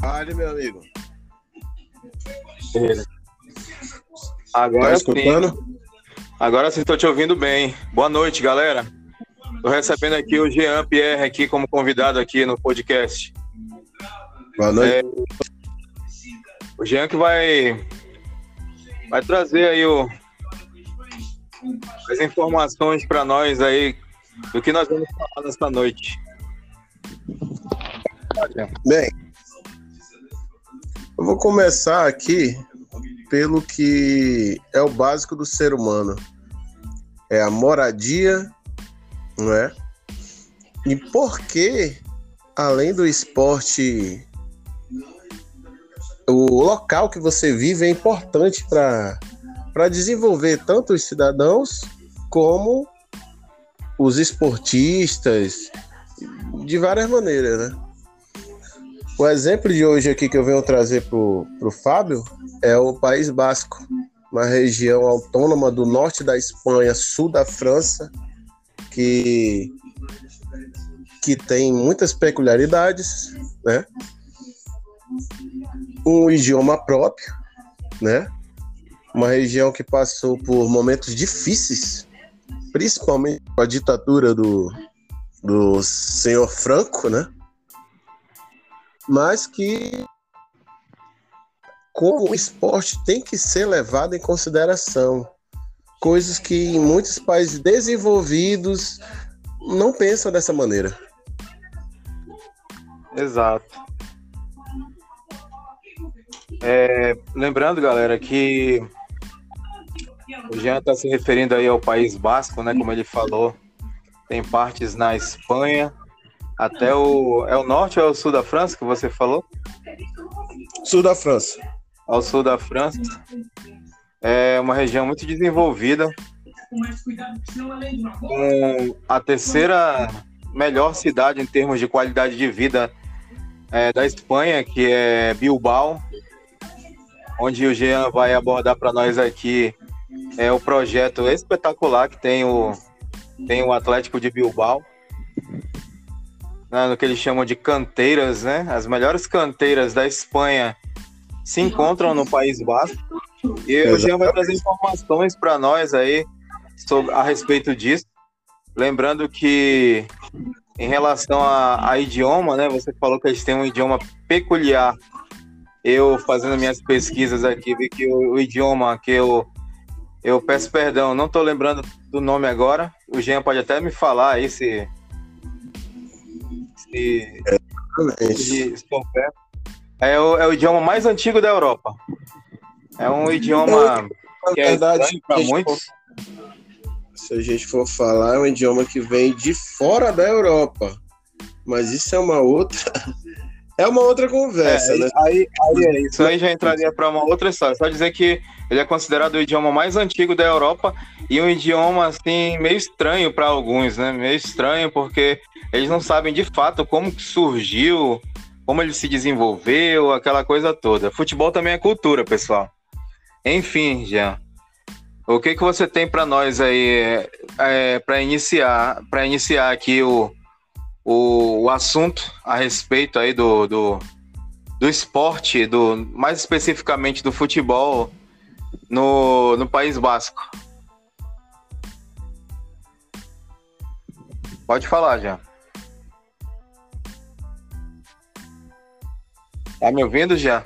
Fale, meu amigo. Agora tá escutando? Sim. Agora sim estou te ouvindo bem. Boa noite, galera. Estou recebendo aqui o Jean Pierre aqui como convidado aqui no podcast. Boa noite. É, o Jean que vai vai trazer aí o, as informações para nós aí do que nós vamos falar nesta noite. Bem, eu vou começar aqui pelo que é o básico do ser humano. É a moradia, não é? E por que, além do esporte, o local que você vive é importante para desenvolver tanto os cidadãos como os esportistas, de várias maneiras, né? O exemplo de hoje aqui que eu venho trazer para o Fábio é o País Basco, uma região autônoma do norte da Espanha, sul da França, que, que tem muitas peculiaridades, né? Um idioma próprio, né? Uma região que passou por momentos difíceis, principalmente com a ditadura do, do senhor Franco, né? Mas que como o esporte tem que ser levado em consideração. Coisas que em muitos países desenvolvidos não pensam dessa maneira. Exato. É, lembrando, galera, que o Jean está se referindo aí ao País Basco, né? Como ele falou, tem partes na Espanha, até o. É o norte ou é o sul da França que você falou? Sul da França. Ao sul da França. É uma região muito desenvolvida. Com a terceira melhor cidade em termos de qualidade de vida é, da Espanha, que é Bilbao, onde o Jean vai abordar para nós aqui é o projeto espetacular que tem o, tem o Atlético de Bilbao no que eles chamam de canteiras, né? As melhores canteiras da Espanha se encontram no País Basco. E o Jean vai trazer informações para nós aí sobre, a respeito disso. Lembrando que em relação a, a, idioma, né? Você falou que eles têm um idioma peculiar. Eu fazendo minhas pesquisas aqui vi que o, o idioma que eu eu peço perdão, não estou lembrando do nome agora. O Jean pode até me falar aí se de, de é o, é o idioma mais antigo da Europa. É um idioma que é verdade para muitos. se a gente for falar, é um idioma que vem de fora da Europa. Mas isso é uma outra. É uma outra conversa, é, né? Aí, aí é isso aí já entraria para uma outra história. Só dizer que ele é considerado o idioma mais antigo da Europa e um idioma assim meio estranho para alguns, né? Meio estranho porque eles não sabem de fato como surgiu, como ele se desenvolveu, aquela coisa toda. Futebol também é cultura, pessoal. Enfim, Jean, o que que você tem para nós aí é, é para iniciar, para iniciar aqui o, o, o, assunto a respeito aí do, do, do esporte, do mais especificamente do futebol no, no País Basco? Pode falar, já. Tá me ouvindo já?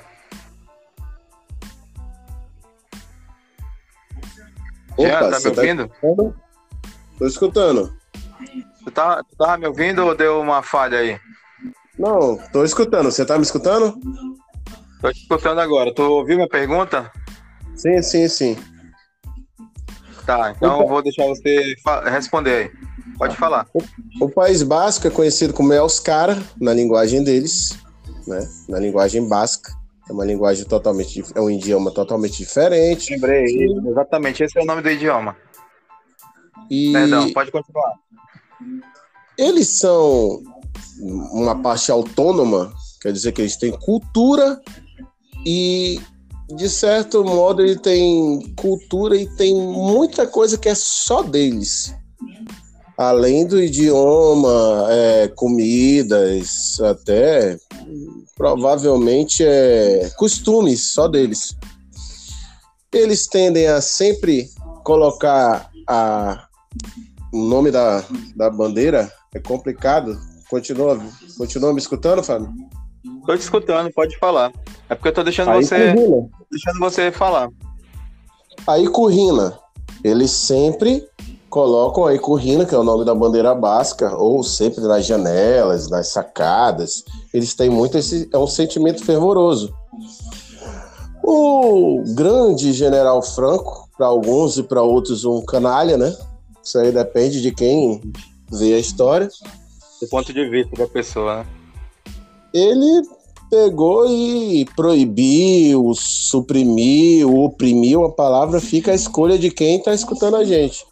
Opa, já, tá me tá ouvindo? Tá... Tô escutando. Tu tá, tu tá me ouvindo ou deu uma falha aí? Não, tô escutando. Você tá me escutando? Tô te escutando agora. Tu ouviu minha pergunta? Sim, sim, sim. Tá, então eu vou deixar você responder aí. Pode falar. O, o País Basco é conhecido como Euskara, na linguagem deles né? Na linguagem basca. É uma linguagem totalmente, é um idioma totalmente diferente. Lembrei, exatamente, esse é o nome do idioma. E... Perdão, pode continuar. Eles são uma parte autônoma, quer dizer que eles têm cultura e, de certo modo, ele tem cultura e tem muita coisa que é só deles. Além do idioma, é, comidas, até provavelmente é costumes só deles. Eles tendem a sempre colocar a, o nome da, da bandeira, é complicado. Continua, continua me escutando, Fábio? Tô te escutando, pode falar. É porque eu tô deixando Aí, você deixando você falar. Aí Currina, eles sempre colocam aí Currina, que é o nome da bandeira basca, ou sempre nas janelas, nas sacadas. Eles têm muito esse. É um sentimento fervoroso. O grande general Franco, para alguns e para outros um canalha, né? Isso aí depende de quem vê a história. Do ponto de vista da pessoa, né? Ele pegou e proibiu, suprimiu, oprimiu a palavra, fica a escolha de quem está escutando a gente.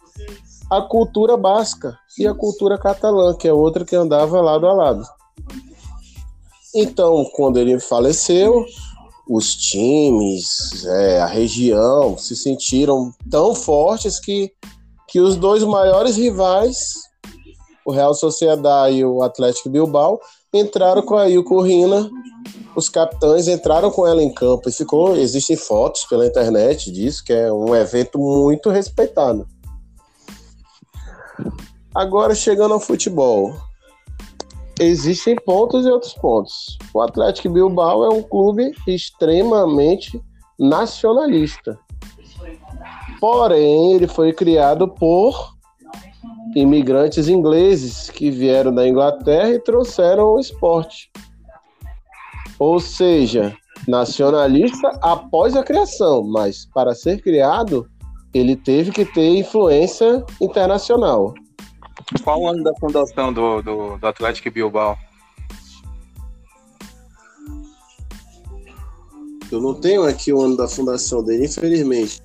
A cultura basca e a cultura catalã, que é outra que andava lado a lado. Então, quando ele faleceu, os times, é, a região se sentiram tão fortes que, que os dois maiores rivais, o Real Sociedade e o Atlético Bilbao, entraram com a Ilko Rina os capitães entraram com ela em campo e ficou. Existem fotos pela internet disso, que é um evento muito respeitado. Agora chegando ao futebol. Existem pontos e outros pontos. O Atlético Bilbao é um clube extremamente nacionalista. Porém, ele foi criado por imigrantes ingleses que vieram da Inglaterra e trouxeram o esporte. Ou seja, nacionalista após a criação, mas para ser criado, ele teve que ter influência internacional. Qual o ano da fundação do, do, do Atlético Bilbao? Eu não tenho aqui o ano da fundação dele, infelizmente.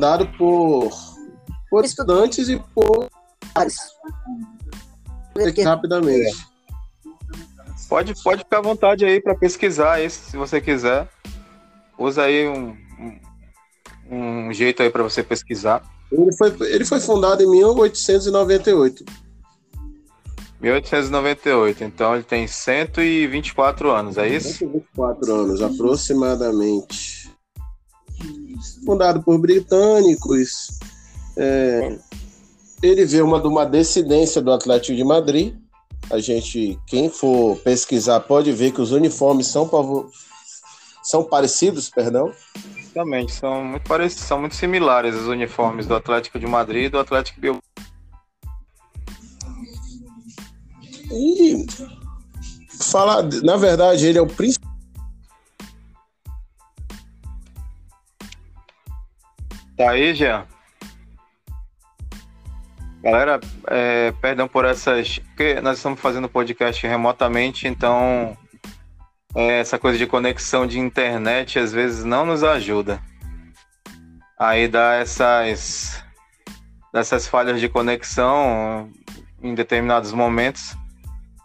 Fundado por, por estudantes e por. Aqui rapidamente. Pode, pode ficar à vontade aí para pesquisar esse, se você quiser. Usa aí um, um, um jeito aí para você pesquisar. Ele foi, ele foi fundado em 1898. 1898, então ele tem 124 anos, é isso? 124 anos, aproximadamente. Fundado por britânicos. É, ele veio uma, de uma descendência do Atlético de Madrid, a gente, quem for pesquisar, pode ver que os uniformes são, são parecidos, perdão. Exatamente, são muito parecidos, são muito similares os uniformes do Atlético de Madrid e do Atlético Bilbao. E falar, na verdade, ele é o principal Tá aí, Jean? Galera, é, perdão por essas. Porque nós estamos fazendo podcast remotamente, então é, essa coisa de conexão de internet às vezes não nos ajuda. Aí dá essas, dessas falhas de conexão em determinados momentos,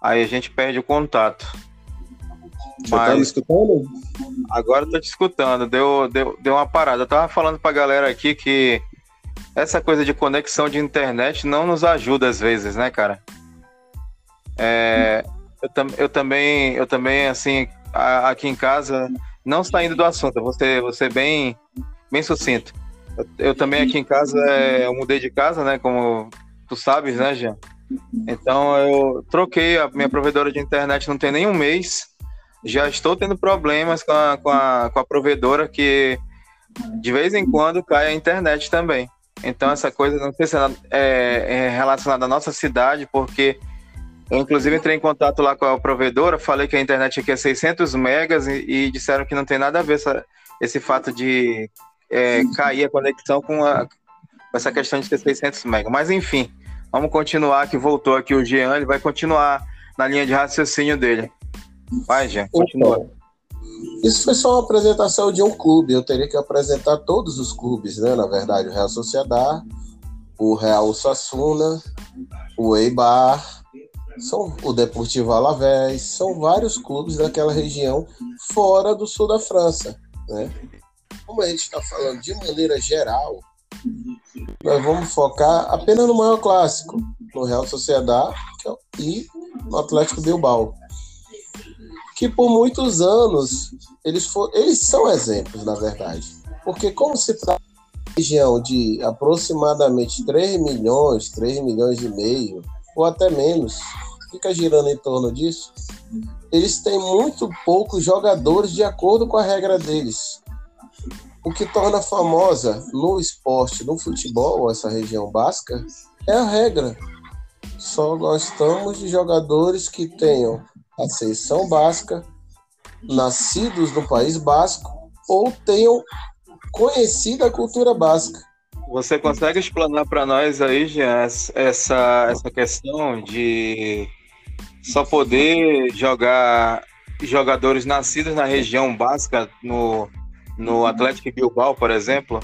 aí a gente perde o contato. Você Mas, tá me escutando? Agora eu tô te escutando, deu, deu, deu uma parada. Eu tava falando pra galera aqui que essa coisa de conexão de internet não nos ajuda às vezes, né, cara? É, eu, tam, eu, também, eu também, assim, a, aqui em casa, não saindo do assunto, você, você bem, bem sucinto. Eu, eu também aqui em casa, é, eu mudei de casa, né, como tu sabes, né, Jean? Então eu troquei a minha provedora de internet não tem nem um mês. Já estou tendo problemas com a, com a, com a provedora que de vez em quando cai a internet também. Então, essa coisa, não sei se é, é, relacionada à nossa cidade, porque eu, inclusive, entrei em contato lá com a provedora, falei que a internet aqui é 600 megas e, e disseram que não tem nada a ver essa, esse fato de é, cair a conexão com, a, com essa questão de ter 600 megas. Mas, enfim, vamos continuar, que voltou aqui o Jean, ele vai continuar na linha de raciocínio dele. Vai, Jean, continua. Isso foi só uma apresentação de um clube. Eu teria que apresentar todos os clubes, né? Na verdade, o Real Sociedad, o Real Sassuna, o Eibar, são o Deportivo Alavés, são vários clubes daquela região fora do sul da França, né? Como a gente está falando de maneira geral, nós vamos focar apenas no maior clássico, no Real Sociedad é e no Atlético Bilbao. Que por muitos anos eles, for, eles são exemplos, na verdade. Porque como se trata de região de aproximadamente 3 milhões, 3 milhões e meio, ou até menos, fica girando em torno disso, eles têm muito poucos jogadores de acordo com a regra deles. O que torna famosa no esporte, no futebol, essa região básica, é a regra. Só gostamos de jogadores que tenham a seleção básica, nascidos no país basco ou tenham conhecido a cultura básica. Você consegue explanar para nós aí, Jean, essa, essa questão de só poder jogar jogadores nascidos na região básica, no, no Atlético Bilbao, por exemplo?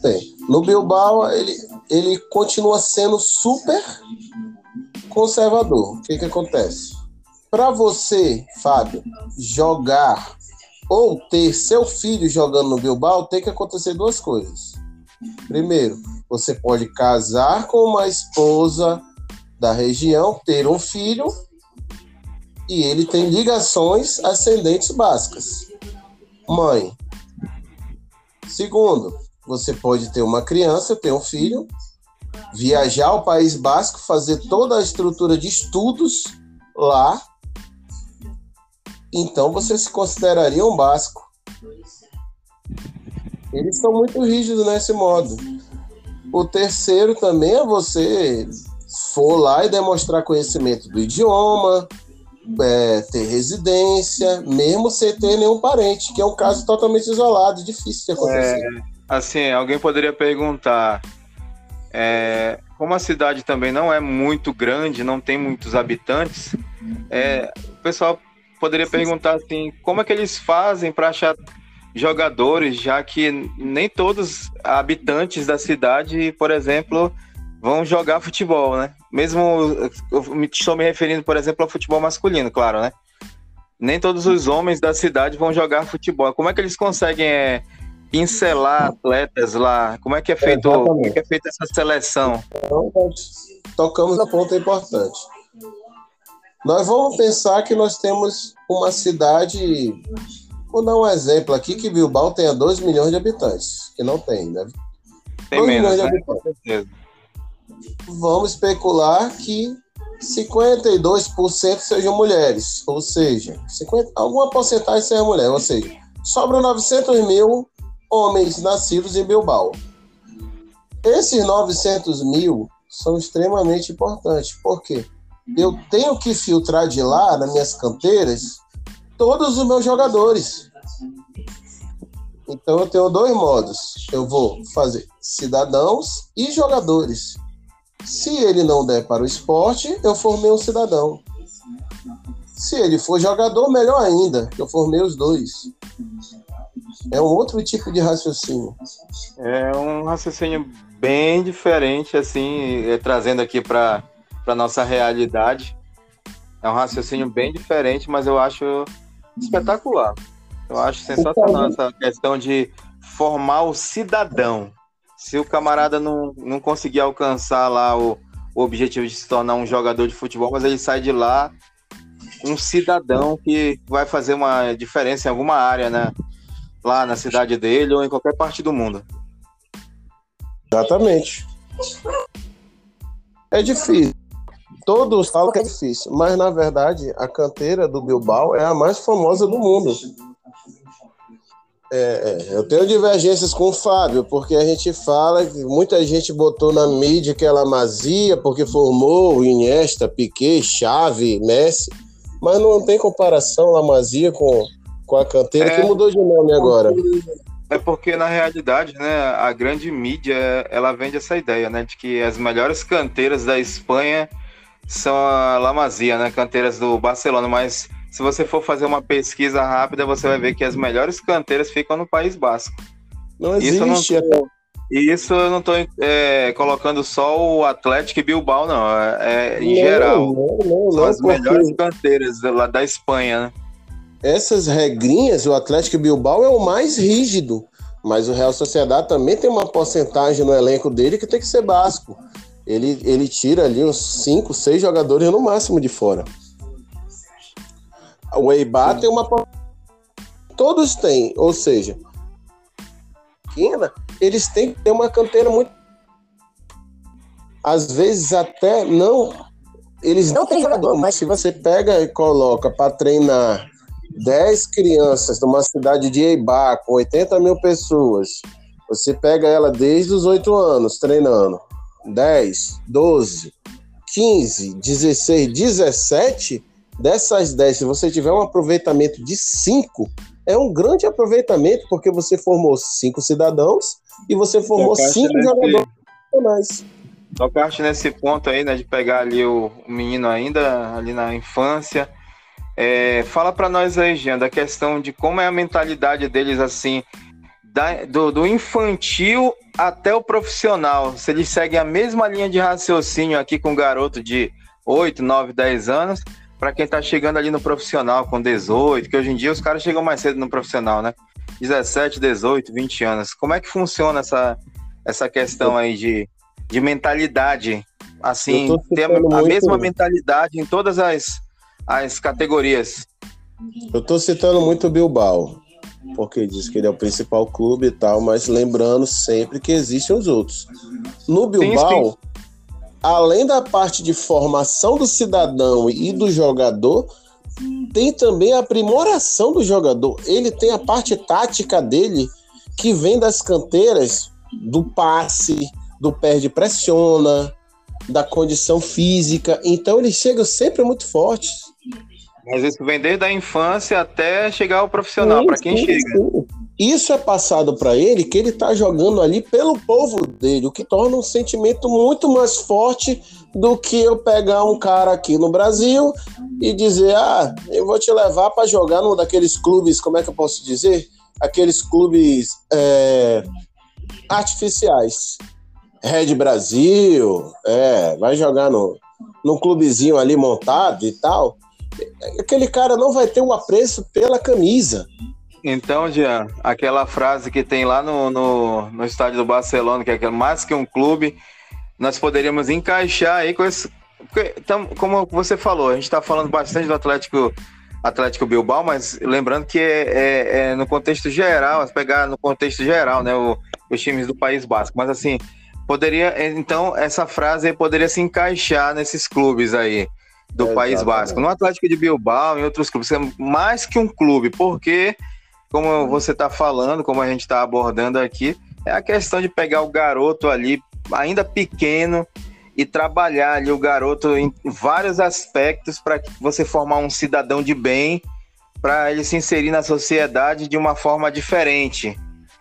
Sim. No Bilbao, ele, ele continua sendo super conservador. O que, que acontece? Para você, Fábio, jogar ou ter seu filho jogando no Bilbao, tem que acontecer duas coisas. Primeiro, você pode casar com uma esposa da região, ter um filho e ele tem ligações ascendentes básicas. Mãe. Segundo, você pode ter uma criança, ter um filho, viajar ao País Basco, fazer toda a estrutura de estudos lá. Então você se consideraria um basco. Eles são muito rígidos nesse modo. O terceiro também é você for lá e demonstrar conhecimento do idioma, é, ter residência, mesmo sem ter nenhum parente, que é um caso totalmente isolado, difícil de acontecer. É, assim, alguém poderia perguntar, é, como a cidade também não é muito grande, não tem muitos habitantes, é, o pessoal poderia perguntar assim, como é que eles fazem para achar jogadores, já que nem todos habitantes da cidade, por exemplo, vão jogar futebol, né? Mesmo eu estou me referindo, por exemplo, ao futebol masculino, claro, né? Nem todos os homens da cidade vão jogar futebol. Como é que eles conseguem é, pincelar atletas lá? Como é que é feito, é, como é que é feita essa seleção? Então, tocamos a ponta importante. Nós vamos pensar que nós temos uma cidade, vou dar um exemplo aqui, que Bilbao tenha 2 milhões de habitantes, que não tem, né? Tem menos, né? Vamos especular que 52% sejam mulheres, ou seja, 50, alguma porcentagem seja mulher, ou seja, sobram 900 mil homens nascidos em Bilbao. Esses 900 mil são extremamente importantes, porque eu tenho que filtrar de lá, nas minhas canteiras, todos os meus jogadores. Então eu tenho dois modos. Eu vou fazer cidadãos e jogadores. Se ele não der para o esporte, eu formei um cidadão. Se ele for jogador, melhor ainda, eu formei os dois. É outro tipo de raciocínio. É um raciocínio bem diferente, assim, é, trazendo aqui para a nossa realidade. É um raciocínio bem diferente, mas eu acho espetacular. Eu acho sensacional essa questão de formar o cidadão se o camarada não, não conseguir alcançar lá o, o objetivo de se tornar um jogador de futebol, mas ele sai de lá um cidadão que vai fazer uma diferença em alguma área, né? Lá na cidade dele ou em qualquer parte do mundo. Exatamente. É difícil. Todos falam que é difícil, mas na verdade a canteira do Bilbao é a mais famosa do mundo. É, é, eu tenho divergências com o Fábio, porque a gente fala que muita gente botou na mídia que ela Mazia, porque formou Iniesta, Piquet, Xavi, Messi, mas não tem comparação La Mazia com, com a canteira é, que mudou de nome agora. É porque na realidade, né, a grande mídia ela vende essa ideia, né, de que as melhores canteiras da Espanha são a La Masia, né, canteiras do Barcelona, mas se você for fazer uma pesquisa rápida, você vai ver que as melhores canteiras ficam no País Basco. Não existe. Isso não tô, isso eu não estou é, colocando só o Atlético e Bilbao, não. É, é em não, geral. Não, não, São as melhores canteiras lá da Espanha, né? Essas regrinhas, o Atlético Bilbao é o mais rígido. Mas o Real Sociedade também tem uma porcentagem no elenco dele que tem que ser basco. Ele, ele tira ali uns 5, 6 jogadores no máximo de fora. O EIBA tem uma. Todos têm, ou seja, eles têm que ter uma canteira muito. Às vezes até não. Eles não têm jogador, mas se você pega e coloca para treinar 10 crianças numa cidade de Eibá com 80 mil pessoas, você pega ela desde os 8 anos treinando, 10, 12, 15, 16, 17, dessas 10, se você tiver um aproveitamento de 5, é um grande aproveitamento, porque você formou 5 cidadãos e você formou 5 jogadores profissionais. Tocaste nesse ponto aí, né, de pegar ali o, o menino ainda, ali na infância. É, fala para nós aí, Jean, da questão de como é a mentalidade deles, assim, da, do, do, infantil até o profissional. Se eles seguem a mesma linha de raciocínio aqui com um garoto de 8, 9, 10 anos, para quem está chegando ali no profissional com 18, que hoje em dia os caras chegam mais cedo no profissional, né? 17, 18, 20 anos. Como é que funciona essa, essa questão aí de, de mentalidade? Assim, ter a, a mesma mentalidade em todas as, as categorias. Eu estou citando muito o Bilbao porque diz que ele é o principal clube e tal, mas lembrando sempre que existem os outros. No Bilbao, sim, sim. além da parte de formação do cidadão e do jogador, tem também a aprimoração do jogador. Ele tem a parte tática dele que vem das canteiras, do passe, do perde pressiona, da condição física. Então eles chegam sempre muito fortes. Mas isso vem desde a infância até chegar ao profissional, para quem sim, chega. Sim. Isso é passado para ele que ele está jogando ali pelo povo dele, o que torna um sentimento muito mais forte do que eu pegar um cara aqui no Brasil e dizer: ah, eu vou te levar para jogar num daqueles clubes, como é que eu posso dizer? Aqueles clubes é, artificiais. Red Brasil, é, vai jogar no, num clubezinho ali montado e tal aquele cara não vai ter o apreço pela camisa. Então, Jean, aquela frase que tem lá no, no, no estádio do Barcelona, que é mais que um clube, nós poderíamos encaixar aí com esse. Porque, como você falou, a gente está falando bastante do Atlético, Atlético Bilbao, mas lembrando que é, é, é no contexto geral, pegar no contexto geral, né, o, os times do País Basco. Mas assim, poderia, então, essa frase poderia se encaixar nesses clubes aí do é, País Basco. No Atlético de Bilbao, em outros clubes, é mais que um clube, porque, como você está falando, como a gente está abordando aqui, é a questão de pegar o garoto ali, ainda pequeno, e trabalhar ali o garoto em vários aspectos para você formar um cidadão de bem, para ele se inserir na sociedade de uma forma diferente.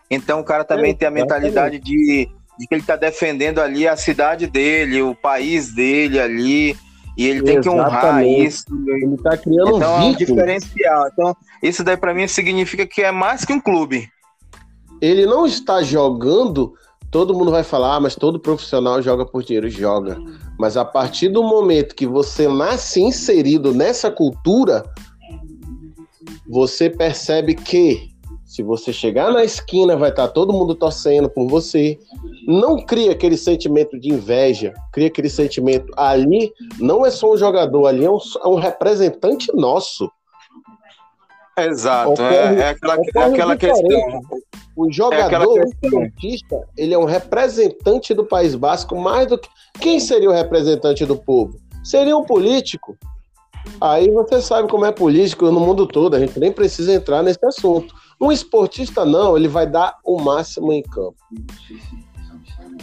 Então o cara também tem a mentalidade de, de que ele está defendendo ali a cidade dele, o país dele ali, e ele tem que honrar isso. Ele tá criando então, um é um diferencial. Então, isso daí para mim significa que é mais que um clube. Ele não está jogando, todo mundo vai falar, ah, mas todo profissional joga por dinheiro, joga. Mas a partir do momento que você nasce inserido nessa cultura, você percebe que se você chegar na esquina, vai estar todo mundo torcendo por você. Não cria aquele sentimento de inveja, cria aquele sentimento. Ali não é só um jogador, ali é um, é um representante nosso. Exato, ocorre, é, é, aquela, é aquela questão. O jogador, é o artista, ele é um representante do País Basco mais do que. Quem seria o representante do povo? Seria um político. Aí você sabe como é político no mundo todo, a gente nem precisa entrar nesse assunto. Um esportista não, ele vai dar o máximo em campo.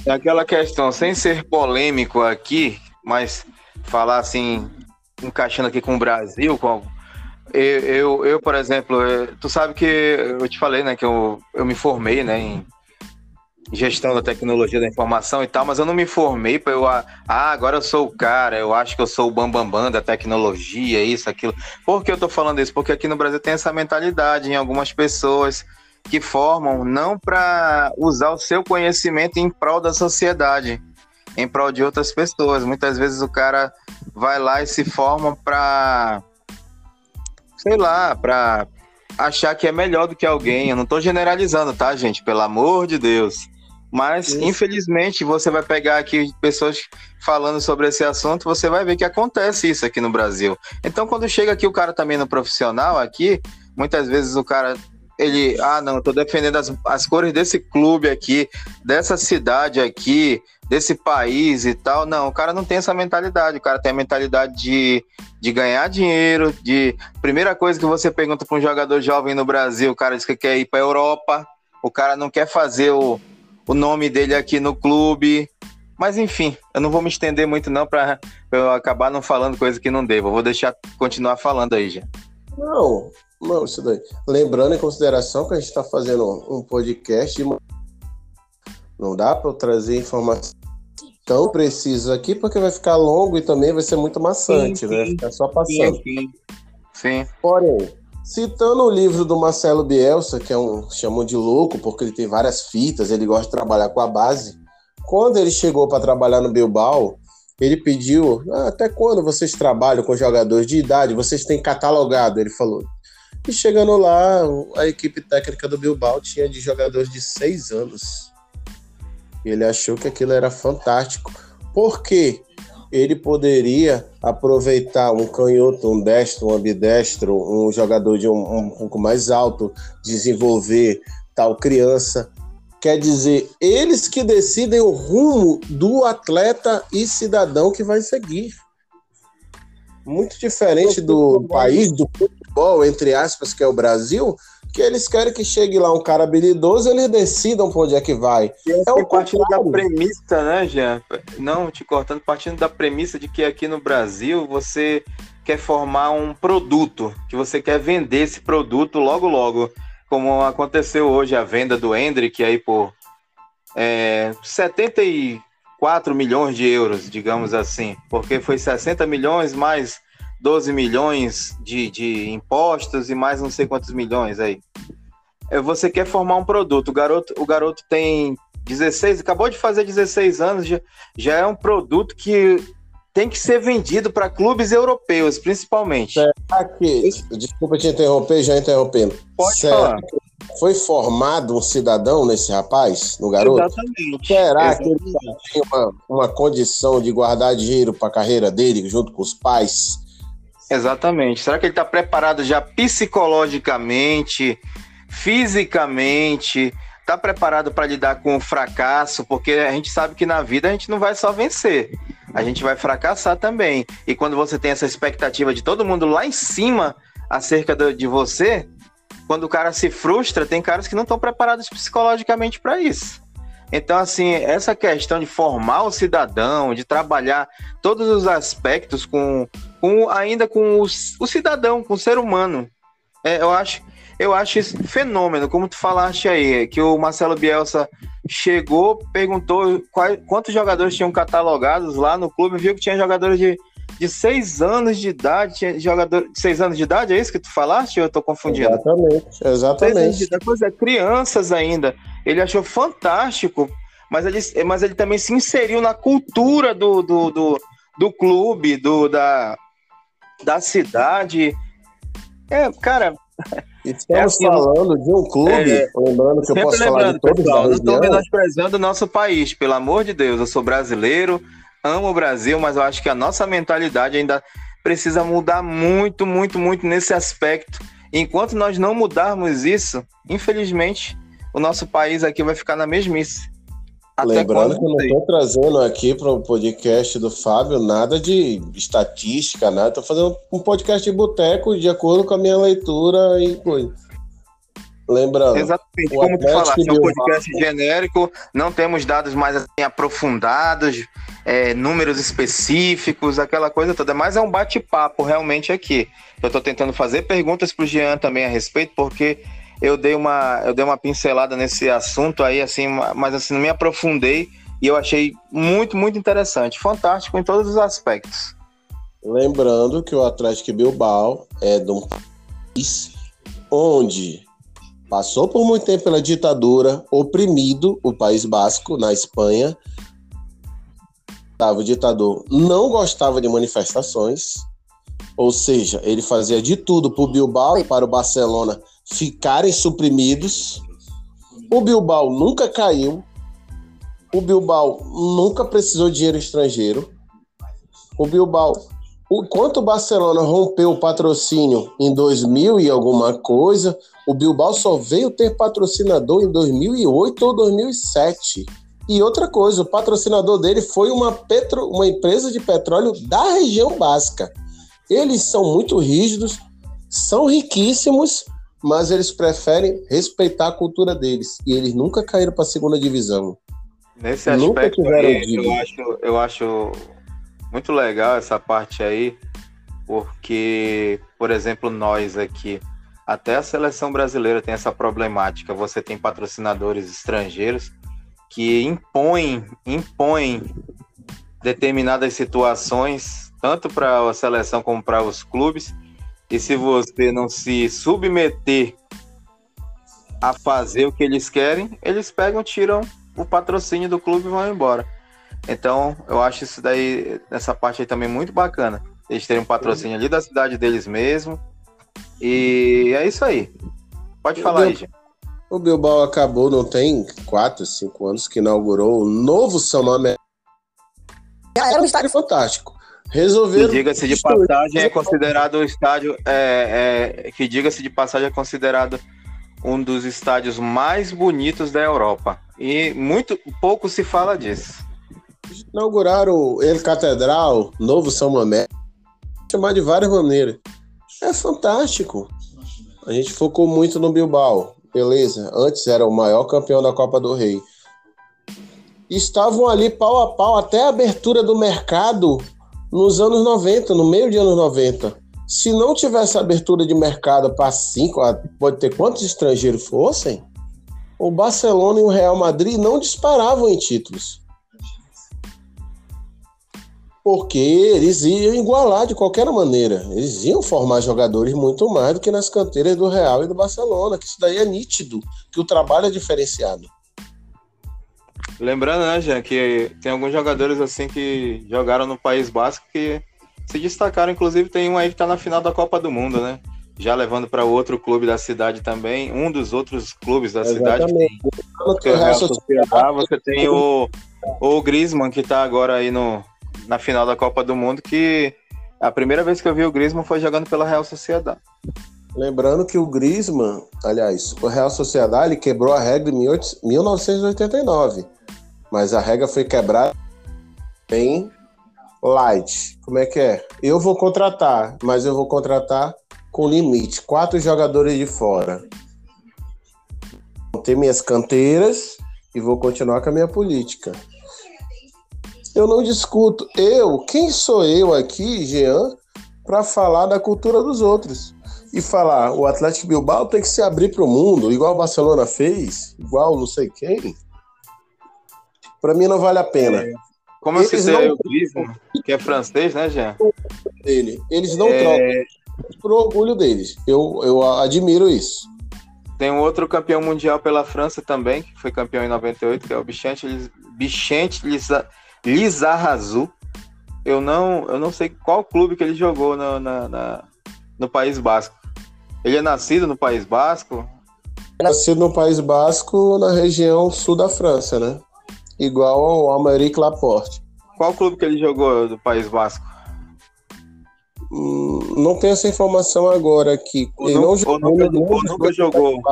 É aquela questão, sem ser polêmico aqui, mas falar assim, encaixando aqui com o Brasil, com eu, eu, eu, por exemplo, tu sabe que eu te falei, né, que eu, eu me formei, né, em gestão da tecnologia da informação e tal, mas eu não me formei para eu, ah, agora eu sou o cara, eu acho que eu sou o bambambam bam, bam da tecnologia, isso, aquilo. Por que eu tô falando isso? Porque aqui no Brasil tem essa mentalidade em algumas pessoas que formam não para usar o seu conhecimento em prol da sociedade, em prol de outras pessoas. Muitas vezes o cara vai lá e se forma para sei lá, para achar que é melhor do que alguém. Eu não estou generalizando, tá, gente? Pelo amor de Deus. Mas, Isso. infelizmente, você vai pegar aqui pessoas falando sobre esse assunto, você vai ver que acontece isso aqui no Brasil. Então, quando chega aqui o cara também no profissional aqui, muitas vezes o cara ele, ah, não, eu tô defendendo as, as cores desse clube aqui, dessa cidade aqui, desse país e tal. Não, o cara não tem essa mentalidade. O cara tem a mentalidade de, de ganhar dinheiro, de. Primeira coisa que você pergunta para um jogador jovem no Brasil, o cara diz que quer ir para Europa, o cara não quer fazer o, o nome dele aqui no clube. Mas enfim, eu não vou me estender muito não para eu acabar não falando coisa que não devo. Eu vou deixar continuar falando aí já. Não, não, isso daí. Lembrando em consideração que a gente está fazendo um podcast, não dá para trazer informação tão precisa aqui porque vai ficar longo e também vai ser muito maçante, sim, sim. vai ficar só passando. Sim, sim. Porém, citando o livro do Marcelo Bielsa, que é um chamam de louco porque ele tem várias fitas, ele gosta de trabalhar com a base. Quando ele chegou para trabalhar no Bilbao, ele pediu: ah, até quando vocês trabalham com jogadores de idade? Vocês têm catalogado? Ele falou: e chegando lá, a equipe técnica do Bilbao tinha de jogadores de seis anos. Ele achou que aquilo era fantástico. Porque ele poderia aproveitar um canhoto, um destro, um ambidestro, um jogador de um, um pouco mais alto, desenvolver tal criança. Quer dizer, eles que decidem o rumo do atleta e cidadão que vai seguir. Muito diferente do país, do futebol, entre aspas, que é o Brasil, que eles querem que chegue lá um cara habilidoso eles decidam pra onde é que vai. é o partindo da premissa, né, Jean? Não te cortando, partindo da premissa de que aqui no Brasil você quer formar um produto, que você quer vender esse produto logo logo, como aconteceu hoje a venda do Hendrick aí por é, 74 milhões de euros, digamos assim, porque foi 60 milhões mais 12 milhões de, de impostos e mais não sei quantos milhões aí. É, você quer formar um produto, o garoto, o garoto tem 16, acabou de fazer 16 anos, já, já é um produto que tem que ser vendido para clubes europeus, principalmente. Será que, desculpa te interromper, já interrompendo. Pode Será falar. foi formado um cidadão nesse rapaz, no garoto? Exatamente. Será Exatamente. que ele tem uma, uma condição de guardar dinheiro para a carreira dele, junto com os pais? Exatamente. Será que ele está preparado já psicologicamente, fisicamente? Está preparado para lidar com o fracasso? Porque a gente sabe que na vida a gente não vai só vencer, a gente vai fracassar também. E quando você tem essa expectativa de todo mundo lá em cima acerca de você, quando o cara se frustra, tem caras que não estão preparados psicologicamente para isso. Então, assim, essa questão de formar o cidadão, de trabalhar todos os aspectos com, com ainda com o, o cidadão, com o ser humano, é, eu acho eu acho isso fenômeno, como tu falaste aí, que o Marcelo Bielsa chegou, perguntou quantos jogadores tinham catalogados lá no clube, viu que tinha jogadores de, de seis anos de idade, tinha jogador de seis anos de idade, é isso que tu falaste eu tô confundindo? Exatamente, exatamente. Idade, coisa, crianças ainda. Ele achou fantástico, mas ele, mas ele também se inseriu na cultura do, do, do, do clube, do, da, da cidade. É, cara. Estamos é assim, falando de um clube, é, lembrando que eu posso falar de todos pessoal, Não estou menosprezando o nosso país, pelo amor de Deus. Eu sou brasileiro, amo o Brasil, mas eu acho que a nossa mentalidade ainda precisa mudar muito, muito, muito nesse aspecto. Enquanto nós não mudarmos isso, infelizmente, o nosso país aqui vai ficar na mesmice. Até Lembrando que eu não estou trazendo aqui para o podcast do Fábio nada de estatística, nada. Estou fazendo um podcast de boteco de acordo com a minha leitura e coisa. Lembrando. Exatamente, como tu falaste, é um podcast genérico, não temos dados mais assim, aprofundados, é, números específicos, aquela coisa toda, mas é um bate-papo realmente aqui. Eu estou tentando fazer perguntas para o Jean também a respeito, porque eu dei uma, eu dei uma pincelada nesse assunto aí, assim, mas assim, não me aprofundei e eu achei muito, muito interessante. Fantástico em todos os aspectos. Lembrando que o Atlético Bilbao é de um país onde passou por muito tempo pela ditadura, oprimido o País Basco, na Espanha. O ditador não gostava de manifestações, ou seja, ele fazia de tudo para o Bilbao e para o Barcelona ficarem suprimidos. O Bilbao nunca caiu. O Bilbao nunca precisou de dinheiro estrangeiro. O Bilbao, enquanto o Barcelona rompeu o patrocínio em 2000 e alguma coisa, o Bilbao só veio ter patrocinador em 2008 ou 2007. E outra coisa, o patrocinador dele foi uma, petro, uma empresa de petróleo da região básica. Eles são muito rígidos, são riquíssimos, mas eles preferem respeitar a cultura deles. E eles nunca caíram para a segunda divisão. Nesse aspecto aí, eu acho, eu acho muito legal essa parte aí, porque, por exemplo, nós aqui, até a seleção brasileira tem essa problemática. Você tem patrocinadores estrangeiros que impõem, impõem determinadas situações, tanto para a seleção como para os clubes. E se você não se submeter a fazer o que eles querem, eles pegam, tiram o patrocínio do clube e vão embora. Então, eu acho isso daí, essa parte aí também muito bacana. Eles terem um patrocínio ali da cidade deles mesmo. E é isso aí. Pode falar Bil... aí, gente. O Bilbao acabou, não tem 4, 5 anos que inaugurou o novo São Mamé. Já era um estádio fantástico. Resolveram. Que diga-se de passagem é considerado o estádio. É, é, que diga-se de passagem é considerado um dos estádios mais bonitos da Europa. E muito pouco se fala disso. Inauguraram ele Catedral, Novo São Mamé, chamar de várias maneiras. É fantástico. A gente focou muito no Bilbao, beleza. Antes era o maior campeão da Copa do Rei. Estavam ali pau a pau até a abertura do mercado nos anos 90, no meio de anos 90. Se não tivesse abertura de mercado para cinco, pode ter quantos estrangeiros fossem, o Barcelona e o Real Madrid não disparavam em títulos. Porque eles iam igualar de qualquer maneira. Eles iam formar jogadores muito mais do que nas canteiras do Real e do Barcelona, que isso daí é nítido, que o trabalho é diferenciado. Lembrando, né, Jean, que tem alguns jogadores assim que jogaram no País Basco que se destacaram, inclusive tem um aí que tá na final da Copa do Mundo, né? já levando para outro clube da cidade também, um dos outros clubes da cidade. Que é o Real Sociedade, você tem o, o Griezmann, que está agora aí no, na final da Copa do Mundo, que a primeira vez que eu vi o Griezmann foi jogando pela Real Sociedade. Lembrando que o Griezmann, aliás, o Real Sociedade quebrou a regra em 1989, mas a regra foi quebrada em light. Como é que é? Eu vou contratar, mas eu vou contratar com limite, quatro jogadores de fora. Vou ter minhas canteiras e vou continuar com a minha política. Eu não discuto. Eu, quem sou eu aqui, Jean, para falar da cultura dos outros? E falar, o Atlético Bilbao tem que se abrir para o mundo, igual o Barcelona fez, igual não sei quem. Para mim não vale a pena. É. Como eu citei não... o Griezmann, que é francês, né, Jean? Ele. Eles não é... trocam por orgulho deles. Eu, eu admiro isso. Tem um outro campeão mundial pela França também, que foi campeão em 98, que é o Bichente, Bichente Lizarrazu. Eu não, eu não sei qual clube que ele jogou no, na, na, no País Basco. Ele é nascido no País Basco? Nascido no País Basco, na região sul da França, né? Igual ao Amérique Laporte. Qual clube que ele jogou do País Basco? Hum, não tenho essa informação agora aqui. Ou, ele não, jogou, ou nunca, ou nunca jogou.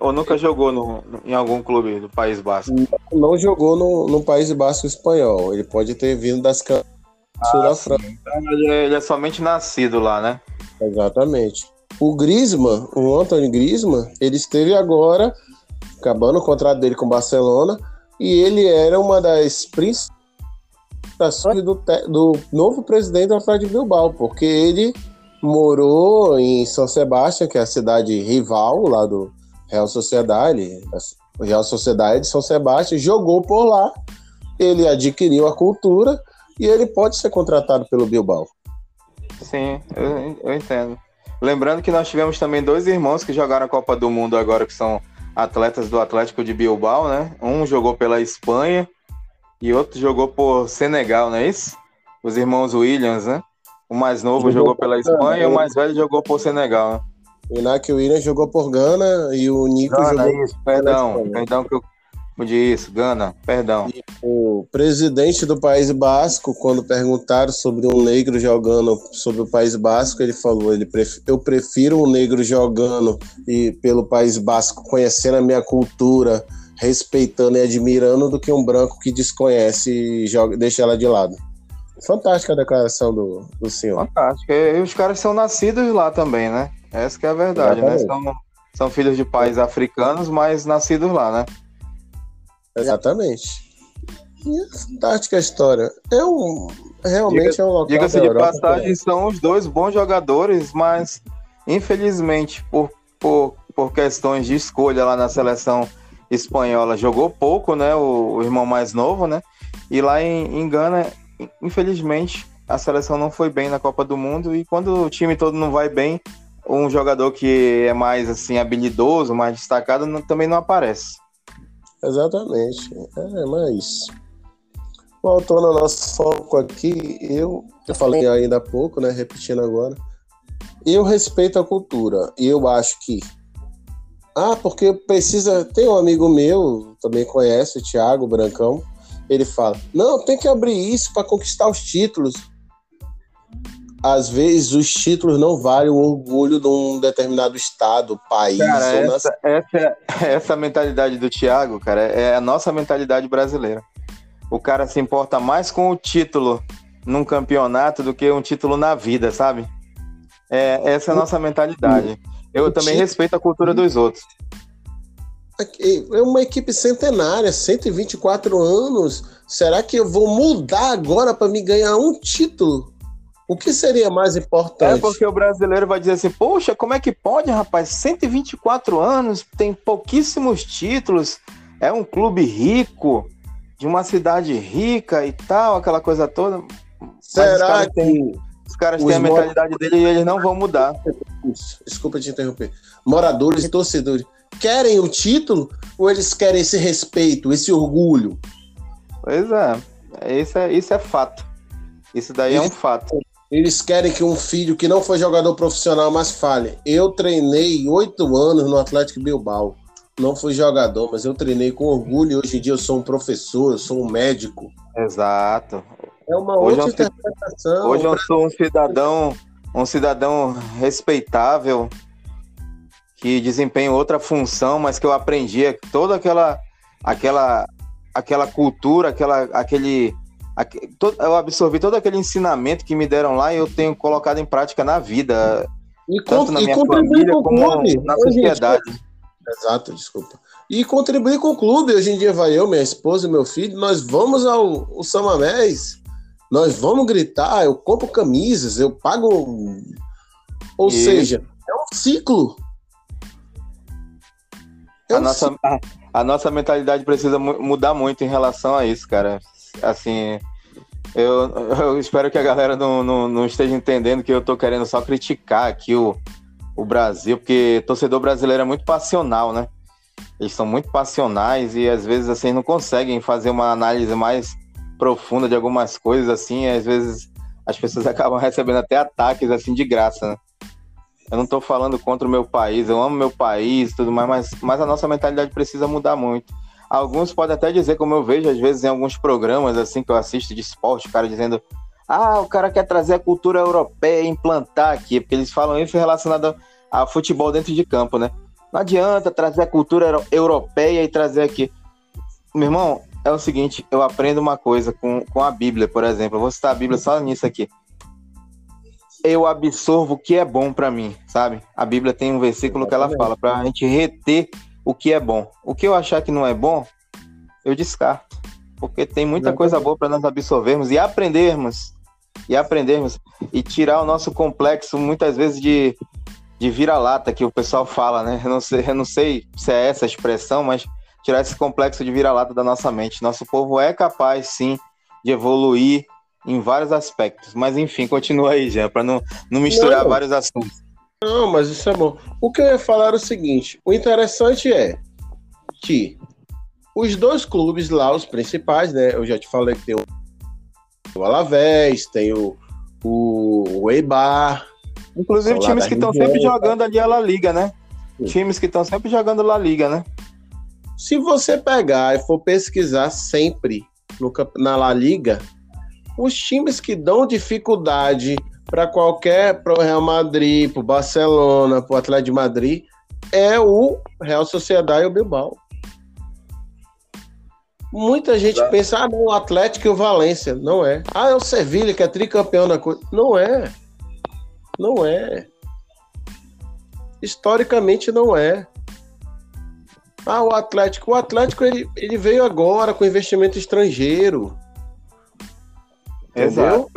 Ou nunca jogou no, em algum clube do País Basco? Não, não jogou no, no, País Basco espanhol. Ele pode ter vindo das ah, da França. Então ele, é, ele é somente nascido lá, né? Exatamente. O Griezmann, o Anthony Griezmann, ele esteve agora acabando o contrato dele com o Barcelona e ele era uma das principais do, do novo presidente do Atlético Bilbao, porque ele morou em São Sebastião, que é a cidade rival lá do Real Sociedade, o Real Sociedade de São Sebastião, jogou por lá, ele adquiriu a cultura e ele pode ser contratado pelo Bilbao. Sim, eu, eu entendo. Lembrando que nós tivemos também dois irmãos que jogaram a Copa do Mundo agora, que são atletas do Atlético de Bilbao, né? Um jogou pela Espanha e outro jogou por Senegal, não é isso? Os irmãos Williams, né? O mais novo jogou, jogou pela Espanha e o mais velho jogou por Senegal. Né? O Inácio Williams jogou por Gana e o Nico Gana, jogou isso, perdão, perdão que eu Disso, Gana, perdão. O presidente do País Basco, quando perguntaram sobre um negro jogando sobre o País Basco, ele falou: ele pref... eu prefiro um negro jogando e pelo País Basco, conhecendo a minha cultura, respeitando e admirando, do que um branco que desconhece e joga... deixa ela de lado. Fantástica a declaração do, do senhor. Fantástica. E os caras são nascidos lá também, né? Essa que é a verdade, né? São, são filhos de pais africanos, mas nascidos lá, né? Exatamente. E é fantástica a história. É um. Realmente Diga, é um local. Diga-se de passagem, são os dois bons jogadores, mas infelizmente, por, por, por questões de escolha lá na seleção espanhola, jogou pouco, né? O, o irmão mais novo, né? E lá em, em Gana, infelizmente, a seleção não foi bem na Copa do Mundo. E quando o time todo não vai bem, um jogador que é mais assim habilidoso, mais destacado, não, também não aparece. Exatamente. É, mas voltando ao nosso foco aqui, eu, eu falei ainda há pouco, né? Repetindo agora. Eu respeito a cultura. E eu acho que. Ah, porque precisa. Tem um amigo meu, também conhece, o Thiago Brancão. Ele fala: não, tem que abrir isso para conquistar os títulos. Às vezes os títulos não valem o orgulho de um determinado estado, país. Cara, essa, essa, essa mentalidade do Thiago, cara, é a nossa mentalidade brasileira. O cara se importa mais com o título num campeonato do que um título na vida, sabe? É, essa é a nossa mentalidade. Eu também respeito a cultura dos outros. É uma equipe centenária, 124 anos. Será que eu vou mudar agora para me ganhar um título? O que seria mais importante? É porque o brasileiro vai dizer assim: Poxa, como é que pode, rapaz? 124 anos, tem pouquíssimos títulos, é um clube rico, de uma cidade rica e tal, aquela coisa toda. Será que. Têm, os caras têm a mentalidade dele e eles não vão mudar. Desculpa te interromper. Moradores e torcedores querem o título ou eles querem esse respeito, esse orgulho? Pois é, isso é, isso é fato. Isso daí é um fato. Eles querem que um filho que não foi jogador profissional, mas fale. Eu treinei oito anos no Atlético Bilbao. Não fui jogador, mas eu treinei com orgulho e hoje em dia eu sou um professor, eu sou um médico. Exato. É uma hoje outra eu interpretação. Hoje eu sou um cidadão, um cidadão respeitável, que desempenho outra função, mas que eu aprendi toda aquela aquela aquela cultura, aquela aquele eu absorvi todo aquele ensinamento que me deram lá e eu tenho colocado em prática na vida, e tanto na minha família como na sociedade. Exato, desculpa. E contribuir com o clube. Hoje em dia vai eu, minha esposa e meu filho, nós vamos ao, ao Samamés, nós vamos gritar, eu compro camisas, eu pago. Ou e... seja, é um ciclo. É a, nossa, a, a, nossa mentalidade precisa mudar muito em relação a isso, cara. Assim, eu, eu espero que a galera não, não, não, esteja entendendo que eu tô querendo só criticar aqui o, o Brasil, porque torcedor brasileiro é muito passional, né? Eles são muito passionais e às vezes assim não conseguem fazer uma análise mais profunda de algumas coisas assim, às vezes as pessoas acabam recebendo até ataques assim de graça, né? Eu não estou falando contra o meu país, eu amo meu país tudo mais, mas, mas a nossa mentalidade precisa mudar muito. Alguns podem até dizer, como eu vejo às vezes em alguns programas assim que eu assisto de esporte, o cara dizendo: ah, o cara quer trazer a cultura europeia e implantar aqui, porque eles falam isso relacionado a futebol dentro de campo, né? Não adianta trazer a cultura europeia e trazer aqui. Meu irmão, é o seguinte: eu aprendo uma coisa com, com a Bíblia, por exemplo. Eu vou citar a Bíblia só nisso aqui eu absorvo o que é bom para mim, sabe? A Bíblia tem um versículo que ela fala para a gente reter o que é bom. O que eu achar que não é bom, eu descarto, porque tem muita coisa boa para nós absorvermos e aprendermos e aprendermos e tirar o nosso complexo muitas vezes de, de vira-lata que o pessoal fala, né? Eu não sei, eu não sei se é essa a expressão, mas tirar esse complexo de vira-lata da nossa mente. Nosso povo é capaz sim de evoluir em vários aspectos. Mas enfim, continua aí, Jean, para não, não misturar não. vários assuntos. Não, mas isso é bom. O que eu ia falar é o seguinte: o interessante é que os dois clubes lá, os principais, né? Eu já te falei que tem o Alavés, tem o, o, o Eibar. Inclusive times que estão sempre jogando ali a La Liga, né? Sim. Times que estão sempre jogando La Liga, né? Se você pegar e for pesquisar sempre no, na La Liga, os times que dão dificuldade para qualquer pro Real Madrid, pro Barcelona, pro Atlético de Madrid, é o Real Sociedade e o Bilbao. Muita gente Exato. pensa, ah, não, o Atlético e o Valência. Não é. Ah, é o Sevilha, que é tricampeão da coisa. Não é. Não é. Historicamente não é. Ah, o Atlético. O Atlético ele, ele veio agora com investimento estrangeiro. Exato.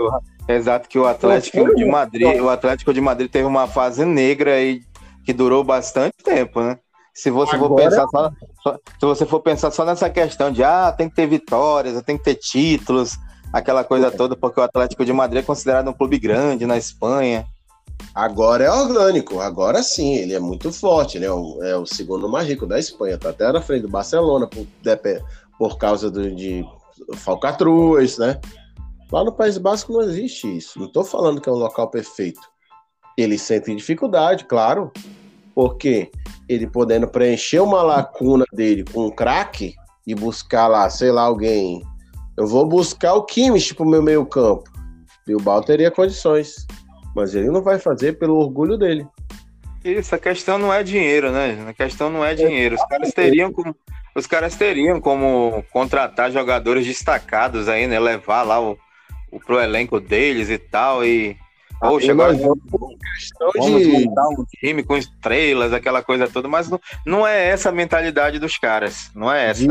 Exato, que o Atlético de Madrid, o Atlético de Madrid teve uma fase negra e que durou bastante tempo, né? Se você Agora... for pensar só, só, se você for pensar só nessa questão de ah, tem que ter vitórias, tem que ter títulos, aquela coisa é. toda, porque o Atlético de Madrid é considerado um clube grande na Espanha. Agora é orgânico, agora sim, ele é muito forte, ele é o, é o segundo mais rico da Espanha, tá até na frente do Barcelona por, por causa do, de falcatruas, né? Lá no País Basco não existe isso. Não estou falando que é um local perfeito. Eles sentem dificuldade, claro, porque ele podendo preencher uma lacuna dele com um craque e buscar lá, sei lá, alguém. Eu vou buscar o Kimmich pro meu meio campo. Bilbao teria condições, mas ele não vai fazer pelo orgulho dele. Isso, a questão não é dinheiro, né? A questão não é dinheiro. Os caras teriam como, os caras teriam como contratar jogadores destacados aí, né? Levar lá o, o pro elenco deles e tal e Poxa, agora vamos, vamos de... montar um time com estrelas, aquela coisa toda, mas não, não é essa a mentalidade dos caras, não é essa.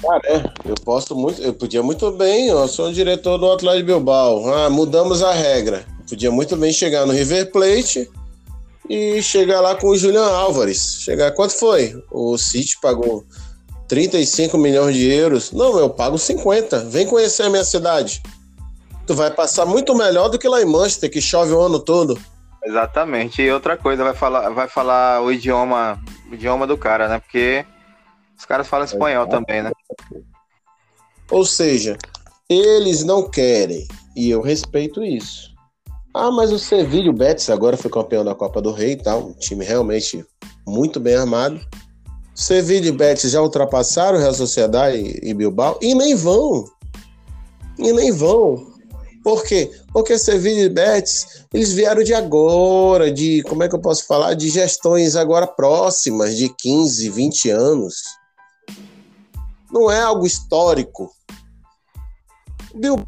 cara, é. Eu posso muito, eu podia muito bem, eu sou o diretor do Atlético Bilbao, ah, mudamos a regra. podia muito bem chegar no River Plate e chegar lá com o Julian Álvares. Chegar, quanto foi? O City pagou 35 milhões de euros. Não, eu pago 50. Vem conhecer a minha cidade tu vai passar muito melhor do que lá em Manchester, que chove o ano todo. Exatamente. E outra coisa, vai falar, vai falar o idioma, o idioma do cara, né? Porque os caras falam espanhol é. também, né? Ou seja, eles não querem, e eu respeito isso. Ah, mas o Sevilla, o Betis agora foi campeão da Copa do Rei e tal, um time realmente muito bem armado. Sevilla e Betis já ultrapassaram o Real Sociedade e Bilbao e nem vão. E nem vão. Por quê? Porque Sevilla e Betis, eles vieram de agora, de, como é que eu posso falar, de gestões agora próximas, de 15, 20 anos. Não é algo histórico. Bill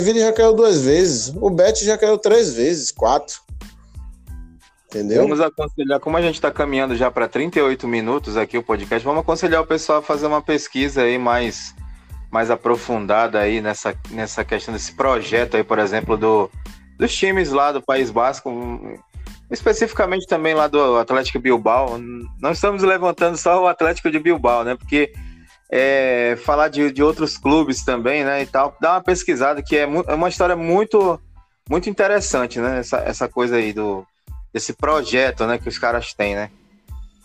Sevilla já caiu duas vezes, o Betis já caiu três vezes, quatro. Entendeu? Vamos aconselhar, como a gente está caminhando já para 38 minutos aqui o podcast, vamos aconselhar o pessoal a fazer uma pesquisa aí mais mais aprofundada aí nessa, nessa questão desse projeto aí, por exemplo, do, dos times lá do País Basco, especificamente também lá do Atlético Bilbao. Não estamos levantando só o Atlético de Bilbao, né? Porque é, falar de, de outros clubes também, né? E tal, dá uma pesquisada que é, é uma história muito muito interessante, né? Essa, essa coisa aí do desse projeto, né? Que os caras têm, né?